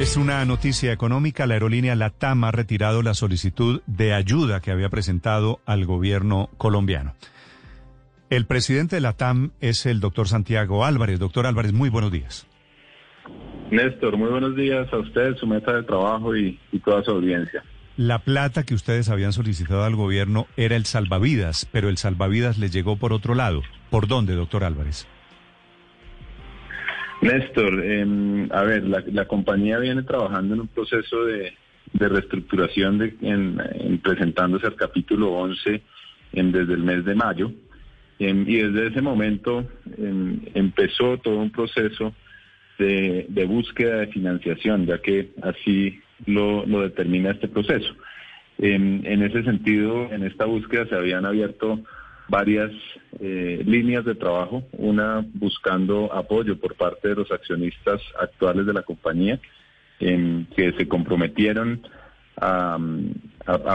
Es una noticia económica. La aerolínea LATAM ha retirado la solicitud de ayuda que había presentado al gobierno colombiano. El presidente de LATAM es el doctor Santiago Álvarez. Doctor Álvarez, muy buenos días. Néstor, muy buenos días a usted, su meta de trabajo y, y toda su audiencia. La plata que ustedes habían solicitado al gobierno era el salvavidas, pero el salvavidas les llegó por otro lado. ¿Por dónde, doctor Álvarez? Néstor, em, a ver, la, compañía viene trabajando en un proceso de, reestructuración de, en, presentándose al capítulo 11 en, desde el mes de mayo. Em, y desde ese momento em, empezó todo un proceso de, búsqueda de financiación, ya que así lo, determina este proceso. en ese sentido, en esta búsqueda se habían abierto varias eh, líneas de trabajo, una buscando apoyo por parte de los accionistas actuales de la compañía, que se comprometieron a,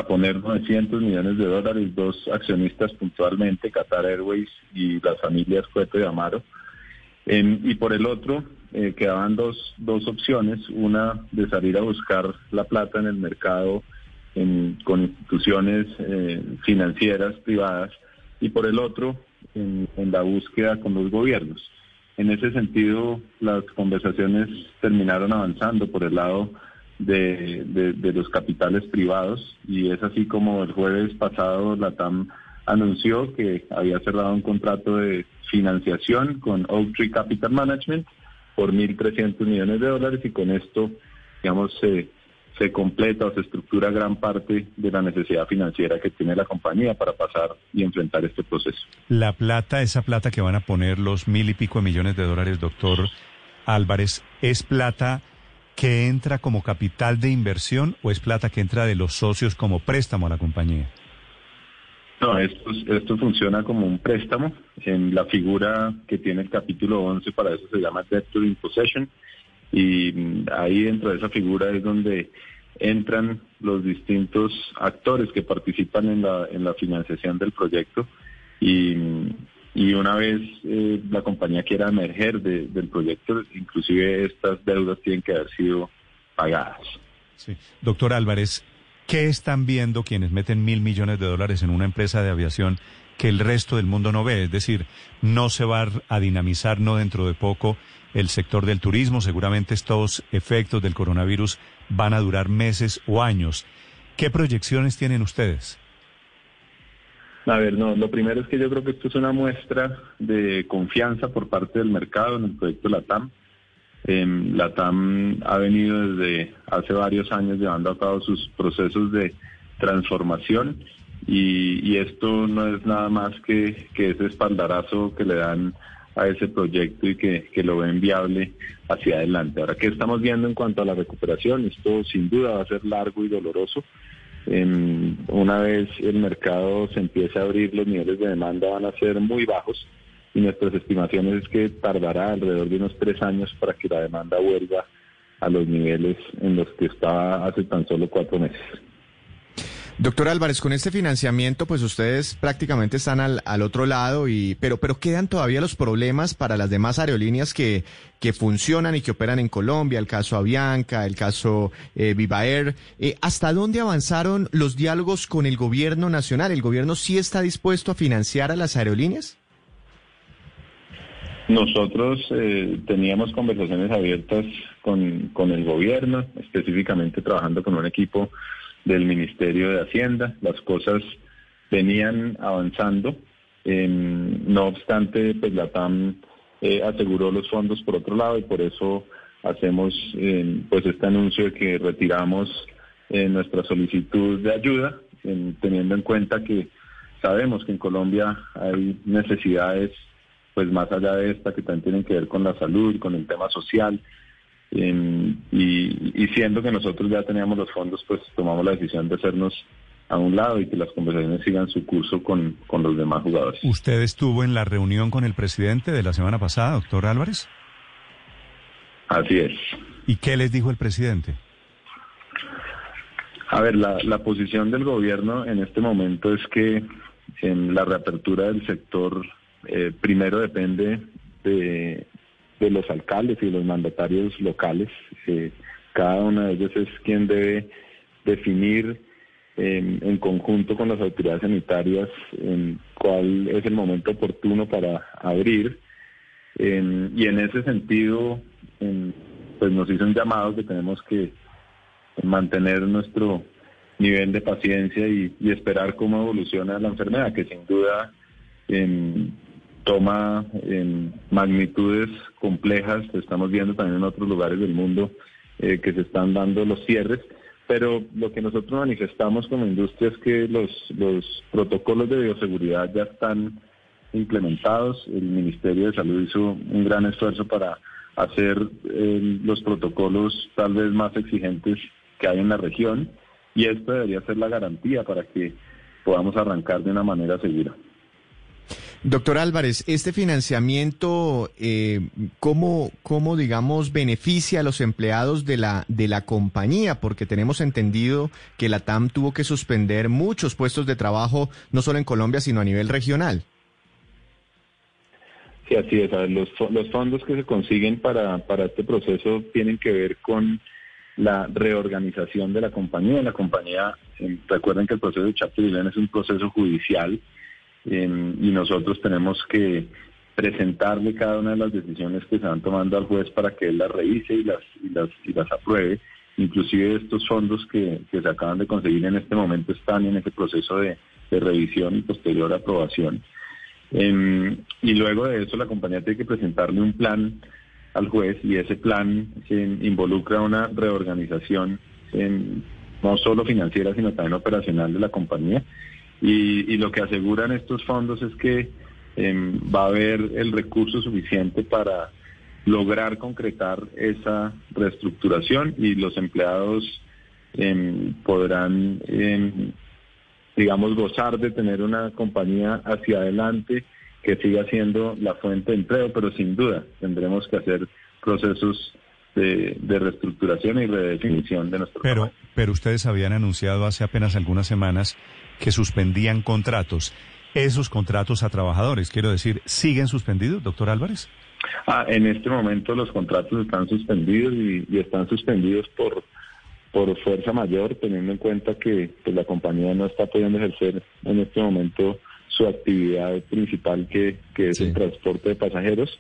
poner 900 millones de dólares, dos accionistas puntualmente, Qatar Airways y las familias Cueto y Amaro. y por el otro, eh, quedaban dos, dos opciones, una de salir a buscar la plata en el mercado con instituciones eh, financieras privadas, y por el otro en, la búsqueda con los gobiernos. En ese sentido, las conversaciones terminaron avanzando por el lado de, de, los capitales privados y es así como el jueves pasado la TAM anunció que había cerrado un contrato de financiación con Oaktree Capital Management por 1.300 millones de dólares y con esto, digamos, se se completa o se estructura gran parte de la necesidad financiera que tiene la compañía para pasar y enfrentar este proceso. La plata, esa plata que van a poner los mil y pico de millones de dólares, doctor Álvarez, ¿es plata que entra como capital de inversión o es plata que entra de los socios como préstamo a la compañía? No, esto, esto funciona como un préstamo. En la figura que tiene el capítulo 11, para eso se llama Debt to Possession y ahí dentro de esa figura es donde entran los distintos actores que participan en la, en la financiación del proyecto y, y una vez eh, la compañía quiera emerger del proyecto, inclusive estas deudas tienen que haber sido pagadas. Sí. Doctor Álvarez, ¿qué están viendo quienes meten mil millones de dólares en una empresa de aviación que el resto del mundo no ve? Es decir, no se va a dinamizar, no dentro de poco, el sector del turismo. Seguramente estos efectos del coronavirus van a durar meses o años. ¿Qué proyecciones tienen ustedes? A ver, no, lo primero es que yo creo que esto es una muestra de confianza por parte del mercado en el proyecto LATAM. Eh, LATAM ha venido desde hace varios años llevando a cabo sus procesos de transformación y, esto no es nada más que, que ese espaldarazo que le dan a ese proyecto y que, lo ven viable hacia adelante. Ahora, ¿qué estamos viendo en cuanto a la recuperación? Esto sin duda va a ser largo y doloroso. una vez el mercado se empiece a abrir, los niveles de demanda van a ser muy bajos y nuestras estimaciones es que tardará alrededor de unos tres años para que la demanda vuelva a los niveles en los que estaba hace tan solo cuatro meses. Doctor Álvarez, con este financiamiento, pues ustedes prácticamente están al, al, otro lado, y, pero, pero quedan todavía los problemas para las demás aerolíneas que, que funcionan y que operan en Colombia, el caso Avianca, el caso eh, Viva Air. Eh, ¿Hasta dónde avanzaron los diálogos con el gobierno nacional? ¿El gobierno sí está dispuesto a financiar a las aerolíneas? Nosotros eh, teníamos conversaciones abiertas con, con el gobierno, específicamente trabajando con un equipo del Ministerio de Hacienda. Las cosas venían avanzando. no obstante, pues la TAM eh, aseguró los fondos por otro lado y por eso hacemos eh, pues este anuncio de que retiramos eh, nuestra solicitud de ayuda, teniendo en cuenta que sabemos que en Colombia hay necesidades pues más allá de esta que también tienen que ver con la salud, con el tema social, y, siendo que nosotros ya teníamos los fondos, pues tomamos la decisión de hacernos a un lado y que las conversaciones sigan su curso con, con los demás jugadores. ¿Usted estuvo en la reunión con el presidente de la semana pasada, doctor Álvarez? Así es. ¿Y qué les dijo el presidente? A ver, la, la posición del gobierno en este momento es que en la reapertura del sector eh, primero depende de, de los alcaldes y los mandatarios locales. Eh, cada una de ellas es quien debe definir en, conjunto con las autoridades sanitarias en cuál es el momento oportuno para abrir. y en ese sentido, pues nos hizo un llamado que tenemos que mantener nuestro nivel de paciencia y, esperar cómo evoluciona la enfermedad, que sin duda toma en magnitudes complejas. Estamos viendo también en otros lugares del mundo eh, que se están dando los cierres. Pero lo que nosotros manifestamos como industria es que los, los protocolos de bioseguridad ya están implementados. El Ministerio de Salud hizo un gran esfuerzo para hacer eh, los protocolos tal vez más exigentes que hay en la región y esto debería ser la garantía para que podamos arrancar de una manera segura. Doctor Álvarez, este financiamiento, eh, ¿cómo, ¿cómo, digamos, beneficia a los empleados de la, de la compañía? Porque tenemos entendido que la TAM tuvo que suspender muchos puestos de trabajo, no solo en Colombia, sino a nivel regional. Sí, así es. Los, los fondos que se consiguen para, para este proceso tienen que ver con la reorganización de la compañía. La compañía, recuerden que el proceso de Chapter 11 es un proceso judicial y nosotros tenemos que presentarle cada una de las decisiones que se van tomando al juez para que él las revise y las, y las, y las apruebe. Inclusive estos fondos que, que, se acaban de conseguir en este momento están en ese proceso de, revisión y posterior aprobación. Em, y luego de eso la compañía tiene que presentarle un plan al juez y ese plan involucra una reorganización no solo financiera sino también operacional de la compañía y, lo que aseguran estos fondos es que em, va a haber el recurso suficiente para lograr concretar esa reestructuración y los empleados em, podrán, em, digamos, gozar de tener una compañía hacia adelante que siga siendo la fuente de empleo, pero sin duda tendremos que hacer procesos de, reestructuración y redefinición de nuestro pero, Pero ustedes habían anunciado hace apenas algunas semanas que suspendían contratos. Esos contratos a trabajadores, quiero decir, ¿siguen suspendidos, doctor Álvarez? Ah, en este momento los contratos están suspendidos y, están suspendidos por por fuerza mayor, teniendo en cuenta que pues, la compañía no está pudiendo ejercer en este momento su actividad principal, que, que es el transporte de pasajeros.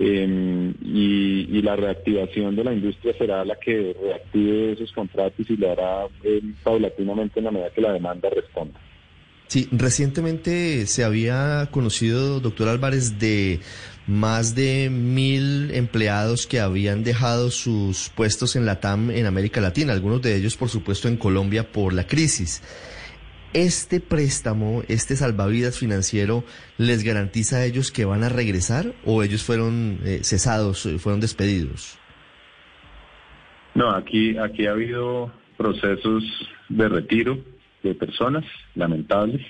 Em, y, la reactivación de la industria será la que reactive esos contratos y lo hará em, paulatinamente en la medida que la demanda responda. Sí, recientemente se había conocido, doctor Álvarez, de más de mil empleados que habían dejado sus puestos en la TAM en América Latina, algunos de ellos, por supuesto, en Colombia por la crisis este préstamo, este salvavidas financiero, les garantiza a ellos que van a regresar o ellos fueron eh, cesados, eh, fueron despedidos? No, aquí, aquí ha habido procesos de retiro de personas lamentables.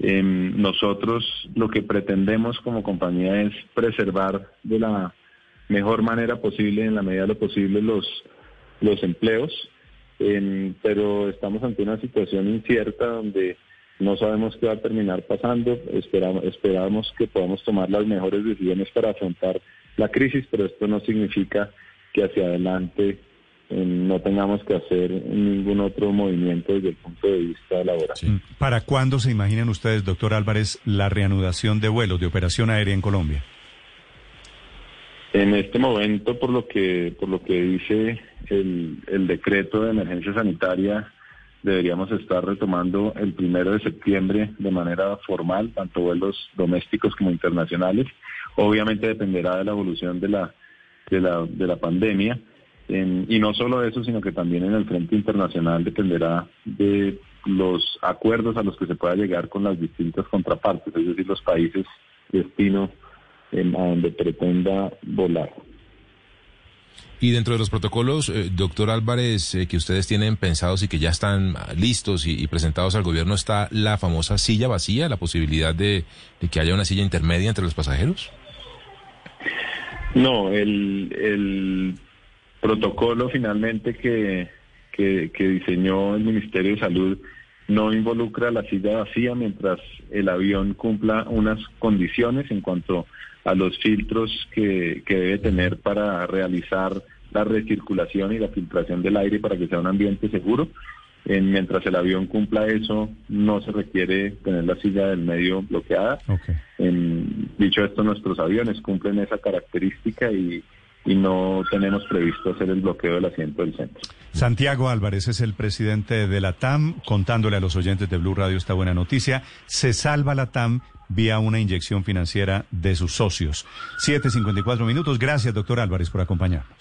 Em, nosotros lo que pretendemos como compañía es preservar de la mejor manera posible, en la medida de lo posible, los, los empleos pero estamos ante una situación incierta donde no sabemos qué va a terminar pasando. Esperamos, esperamos que podamos tomar las mejores decisiones para afrontar la crisis, pero esto no significa que hacia adelante eh, no tengamos que hacer ningún otro movimiento desde el punto de vista laboral. ¿Para cuándo se imaginan ustedes, doctor Álvarez, la reanudación de vuelos de operación aérea en Colombia? En este momento, por lo que por lo que dice el, el decreto de emergencia sanitaria, deberíamos estar retomando el primero de septiembre de manera formal, tanto vuelos domésticos como internacionales. Obviamente dependerá de la evolución de la de la, de la pandemia. y no solo eso, sino que también en el frente internacional dependerá de los acuerdos a los que se pueda llegar con las distintas contrapartes, es decir, los países destino en, a donde pretenda volar. Y dentro de los protocolos, eh, doctor Álvarez, eh, que ustedes tienen pensados y que ya están listos y, presentados al gobierno, ¿está la famosa silla vacía, la posibilidad de, que haya una silla intermedia entre los pasajeros? No, el, el protocolo finalmente que, que, que diseñó el Ministerio de Salud no involucra la silla vacía mientras el avión cumpla unas condiciones en cuanto a los filtros que, que debe tener para realizar la recirculación y la filtración del aire para que sea un ambiente seguro. mientras el avión cumpla eso, no se requiere tener la silla del medio bloqueada. dicho esto, nuestros aviones cumplen esa característica y, y no tenemos previsto hacer el bloqueo del asiento del centro. Santiago Álvarez es el presidente de la TAM, contándole a los oyentes de Blue Radio esta buena noticia. Se salva la TAM vía una inyección financiera de sus socios. 7.54 minutos. Gracias, doctor Álvarez, por acompañarnos.